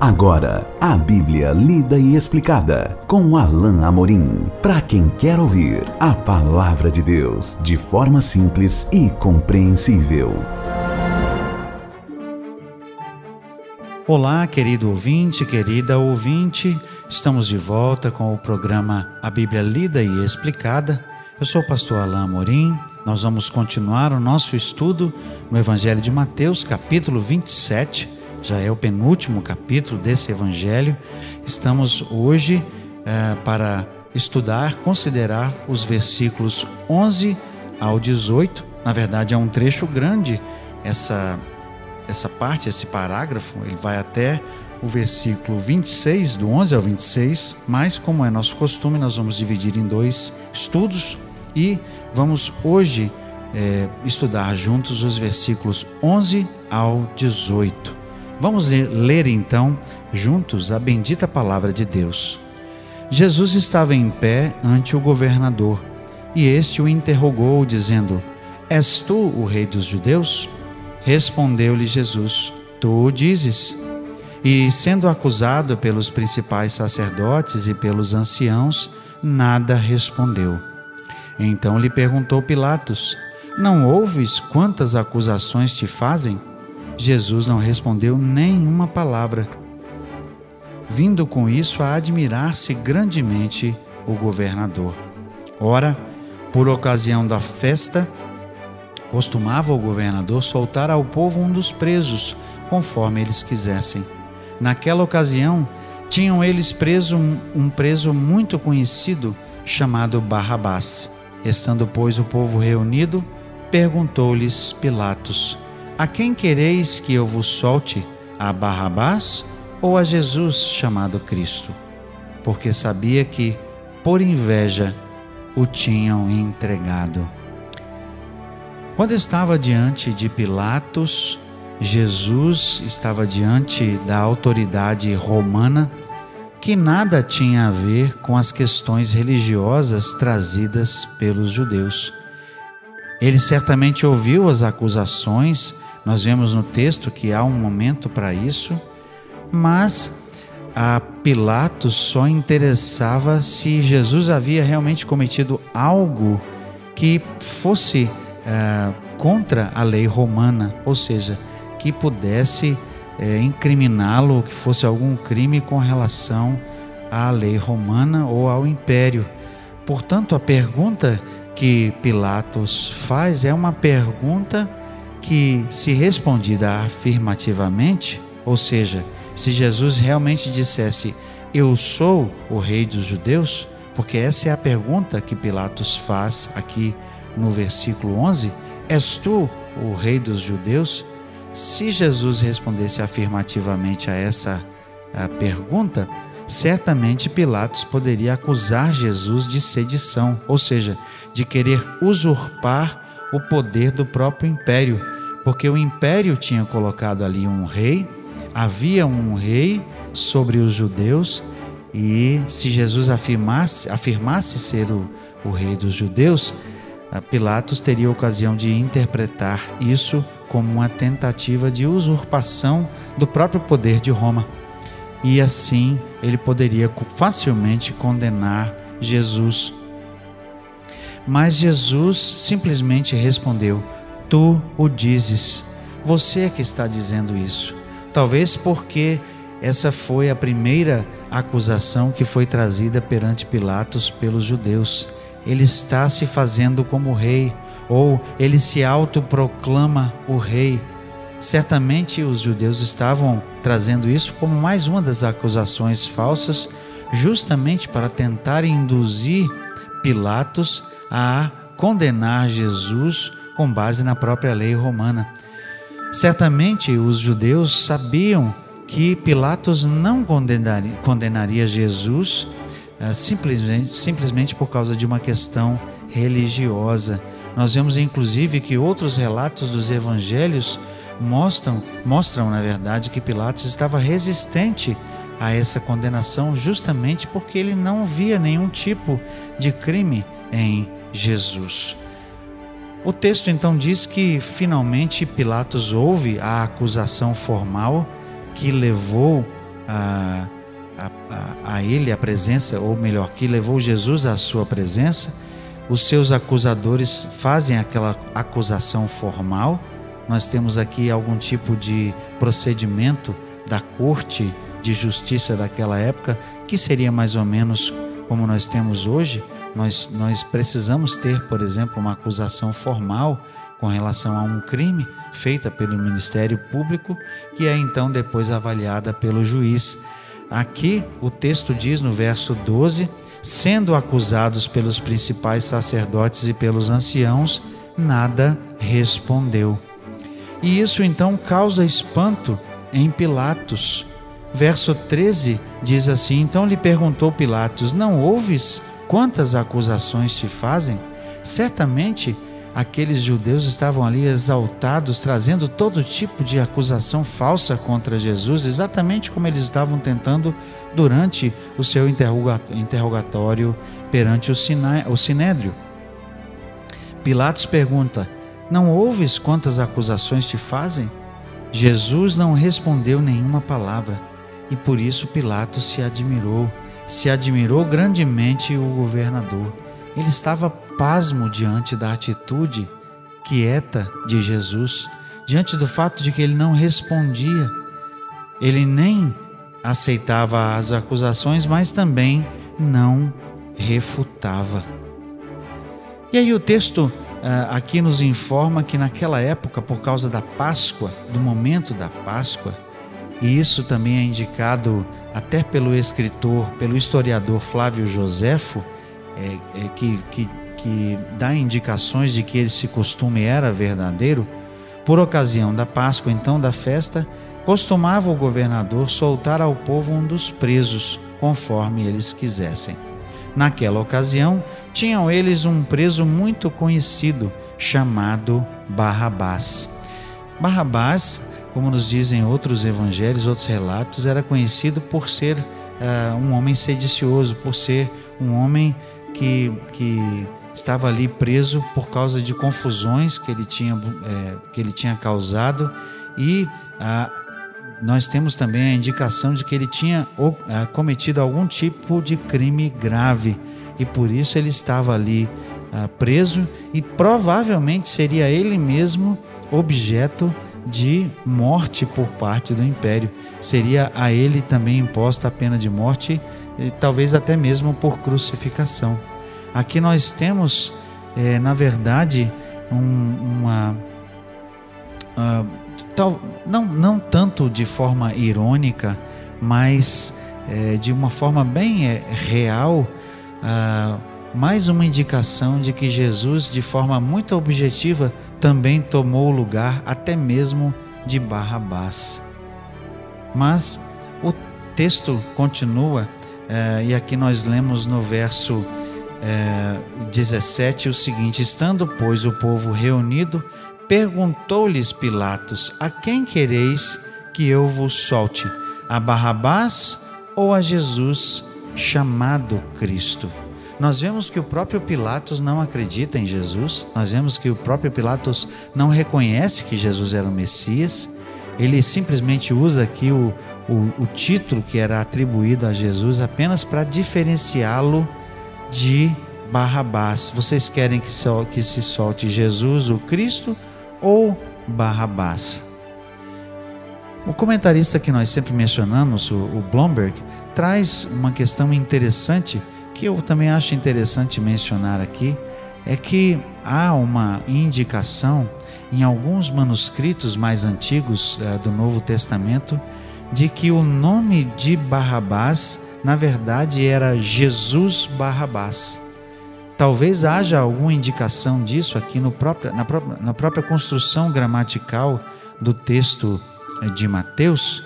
Agora, a Bíblia lida e explicada com Alain Amorim. Para quem quer ouvir a palavra de Deus de forma simples e compreensível. Olá, querido ouvinte, querida ouvinte. Estamos de volta com o programa A Bíblia Lida e Explicada. Eu sou o pastor Alain Amorim. Nós vamos continuar o nosso estudo no Evangelho de Mateus, capítulo 27 já é o penúltimo capítulo desse evangelho. Estamos hoje é, para estudar, considerar os versículos 11 ao 18. Na verdade, é um trecho grande essa essa parte, esse parágrafo, ele vai até o versículo 26, do 11 ao 26, mas como é nosso costume, nós vamos dividir em dois estudos e vamos hoje é, estudar juntos os versículos 11 ao 18. Vamos ler então juntos a bendita palavra de Deus. Jesus estava em pé ante o governador e este o interrogou, dizendo: És tu o rei dos judeus? Respondeu-lhe Jesus: Tu o dizes. E, sendo acusado pelos principais sacerdotes e pelos anciãos, nada respondeu. Então lhe perguntou Pilatos: Não ouves quantas acusações te fazem? Jesus não respondeu nenhuma palavra, vindo com isso a admirar-se grandemente o governador. Ora, por ocasião da festa, costumava o governador soltar ao povo um dos presos, conforme eles quisessem. Naquela ocasião, tinham eles preso um preso muito conhecido, chamado Barrabás. Estando, pois, o povo reunido, perguntou-lhes Pilatos: a quem quereis que eu vos solte? A Barrabás ou a Jesus chamado Cristo? Porque sabia que, por inveja, o tinham entregado. Quando estava diante de Pilatos, Jesus estava diante da autoridade romana que nada tinha a ver com as questões religiosas trazidas pelos judeus. Ele certamente ouviu as acusações nós vemos no texto que há um momento para isso, mas a Pilatos só interessava se Jesus havia realmente cometido algo que fosse uh, contra a lei romana, ou seja, que pudesse uh, incriminá-lo, que fosse algum crime com relação à lei romana ou ao império. Portanto, a pergunta que Pilatos faz é uma pergunta que, se respondida afirmativamente, ou seja, se Jesus realmente dissesse, Eu sou o rei dos judeus, porque essa é a pergunta que Pilatos faz aqui no versículo 11: És tu o rei dos judeus? Se Jesus respondesse afirmativamente a essa a pergunta, certamente Pilatos poderia acusar Jesus de sedição, ou seja, de querer usurpar o poder do próprio império, porque o império tinha colocado ali um rei, havia um rei sobre os judeus, e se Jesus afirmasse, afirmasse ser o, o rei dos judeus, Pilatos teria ocasião de interpretar isso como uma tentativa de usurpação do próprio poder de Roma. E assim ele poderia facilmente condenar Jesus mas Jesus simplesmente respondeu: Tu o dizes. Você é que está dizendo isso. Talvez porque essa foi a primeira acusação que foi trazida perante Pilatos pelos judeus. Ele está se fazendo como rei, ou ele se autoproclama o rei. Certamente os judeus estavam trazendo isso como mais uma das acusações falsas, justamente para tentar induzir Pilatos a condenar Jesus com base na própria lei romana. Certamente os judeus sabiam que Pilatos não condenaria, condenaria Jesus uh, simplesmente, simplesmente por causa de uma questão religiosa. Nós vemos inclusive que outros relatos dos evangelhos mostram, mostram na verdade que Pilatos estava resistente a essa condenação justamente porque ele não via nenhum tipo de crime em Jesus. O texto então diz que finalmente Pilatos ouve a acusação formal que levou a, a, a ele a presença, ou melhor, que levou Jesus à sua presença, os seus acusadores fazem aquela acusação formal. Nós temos aqui algum tipo de procedimento da corte de justiça daquela época, que seria mais ou menos como nós temos hoje. Nós, nós precisamos ter, por exemplo, uma acusação formal com relação a um crime feita pelo Ministério Público, que é então depois avaliada pelo juiz. Aqui o texto diz no verso 12: sendo acusados pelos principais sacerdotes e pelos anciãos, nada respondeu. E isso então causa espanto em Pilatos. Verso 13 diz assim: Então lhe perguntou Pilatos: Não ouves quantas acusações te fazem? Certamente aqueles judeus estavam ali exaltados, trazendo todo tipo de acusação falsa contra Jesus, exatamente como eles estavam tentando durante o seu interrogatório perante o sinédrio. Pilatos pergunta: Não ouves quantas acusações te fazem? Jesus não respondeu nenhuma palavra e por isso Pilatos se admirou, se admirou grandemente o governador. Ele estava pasmo diante da atitude quieta de Jesus, diante do fato de que ele não respondia, ele nem aceitava as acusações, mas também não refutava. E aí o texto ah, aqui nos informa que naquela época, por causa da Páscoa, do momento da Páscoa, e isso também é indicado até pelo escritor, pelo historiador Flávio Joséfo, é, é, que, que que dá indicações de que esse costume era verdadeiro, por ocasião da Páscoa, então da festa, costumava o governador soltar ao povo um dos presos, conforme eles quisessem. Naquela ocasião, tinham eles um preso muito conhecido, chamado Barrabás. Barrabás, como nos dizem outros evangelhos, outros relatos, era conhecido por ser uh, um homem sedicioso, por ser um homem que, que estava ali preso por causa de confusões que ele tinha, é, que ele tinha causado. E ah, nós temos também a indicação de que ele tinha ah, cometido algum tipo de crime grave. E por isso ele estava ali preso e provavelmente seria ele mesmo objeto de morte por parte do império. Seria a ele também imposta a pena de morte, talvez até mesmo por crucificação. Aqui nós temos, é, na verdade, um, uma. Uh, tal, não, não tanto de forma irônica, mas é, de uma forma bem é, real, uh, mais uma indicação de que Jesus, de forma muito objetiva, também tomou o lugar até mesmo de Barrabás. Mas o texto continua, é, e aqui nós lemos no verso é, 17 o seguinte: Estando, pois, o povo reunido, perguntou-lhes Pilatos: A quem quereis que eu vos solte? A Barrabás ou a Jesus chamado Cristo? Nós vemos que o próprio Pilatos não acredita em Jesus, nós vemos que o próprio Pilatos não reconhece que Jesus era o Messias, ele simplesmente usa aqui o, o, o título que era atribuído a Jesus apenas para diferenciá-lo de Barrabás. Vocês querem que, que se solte Jesus, o Cristo, ou Barrabás? O comentarista que nós sempre mencionamos, o, o Blomberg, traz uma questão interessante que eu também acho interessante mencionar aqui, é que há uma indicação em alguns manuscritos mais antigos uh, do Novo Testamento de que o nome de Barrabás na verdade era Jesus Barrabás. Talvez haja alguma indicação disso aqui próprio, na, própria, na própria construção gramatical do texto eh, de Mateus.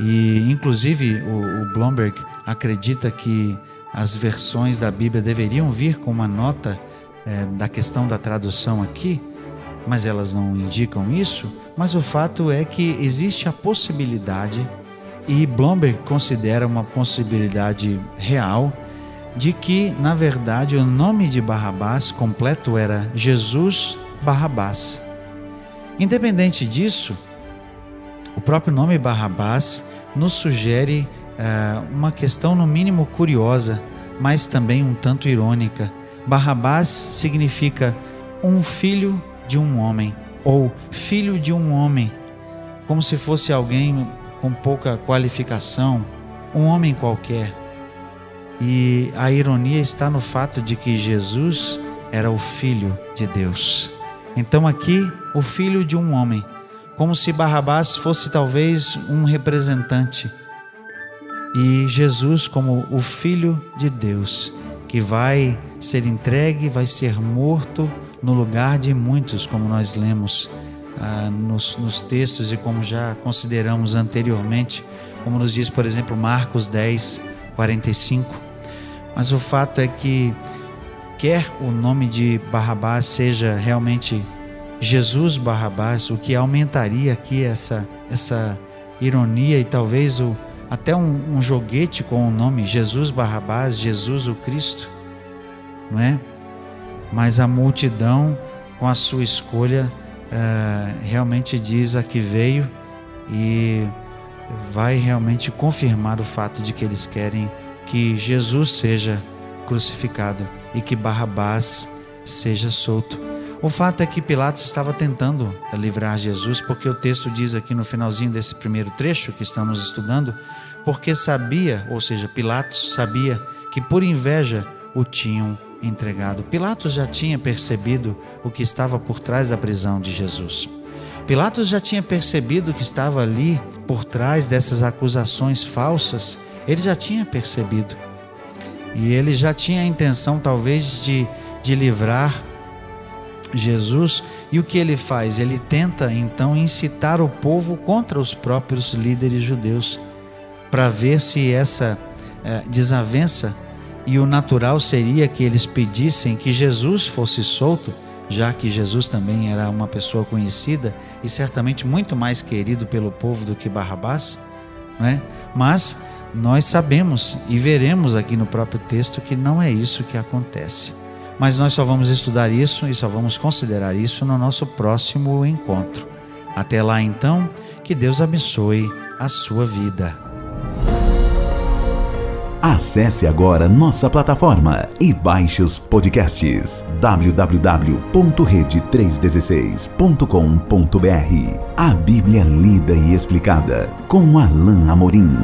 E, inclusive, o, o Blomberg acredita que as versões da Bíblia deveriam vir com uma nota é, da questão da tradução aqui, mas elas não indicam isso. Mas o fato é que existe a possibilidade e Blomberg considera uma possibilidade real de que, na verdade, o nome de Barrabás completo era Jesus Barrabás. Independente disso, O próprio nome Barrabás nos sugere uh, uma questão, no mínimo, curiosa, mas também um tanto irônica. Barrabás significa um filho de um homem, ou filho de um homem, como se fosse alguém com pouca qualificação, um homem qualquer. E a ironia está no fato de que Jesus era o Filho de Deus. Então, aqui, o filho de um homem, como se Barrabás fosse talvez um representante, e Jesus, como o Filho de Deus, que vai ser entregue, vai ser morto no lugar de muitos, como nós lemos ah, nos, nos textos e como já consideramos anteriormente, como nos diz, por exemplo, Marcos 10, 45. Mas o fato é que, quer o nome de Barrabás seja realmente Jesus Barrabás, o que aumentaria aqui essa, essa ironia e talvez o, até um, um joguete com o nome Jesus Barrabás, Jesus o Cristo, não é? Mas a multidão, com a sua escolha, uh, realmente diz a que veio e vai realmente confirmar o fato de que eles querem que Jesus seja crucificado e que Barrabás seja solto. O fato é que Pilatos estava tentando livrar Jesus, porque o texto diz aqui no finalzinho desse primeiro trecho que estamos estudando, porque sabia, ou seja, Pilatos sabia que por inveja o tinham entregado. Pilatos já tinha percebido o que estava por trás da prisão de Jesus. Pilatos já tinha percebido que estava ali por trás dessas acusações falsas, ele já tinha percebido. E ele já tinha a intenção, talvez, de, de livrar Jesus. E o que ele faz? Ele tenta então incitar o povo contra os próprios líderes judeus, para ver se essa eh, desavença e o natural seria que eles pedissem que Jesus fosse solto já que Jesus também era uma pessoa conhecida e certamente muito mais querido pelo povo do que Barrabás, não é? Mas nós sabemos e veremos aqui no próprio texto que não é isso que acontece. Mas nós só vamos estudar isso e só vamos considerar isso no nosso próximo encontro. Até lá então, que Deus abençoe a sua vida. Acesse agora nossa plataforma e baixe os podcasts www.rede316.com.br. A Bíblia lida e explicada com Alain Amorim.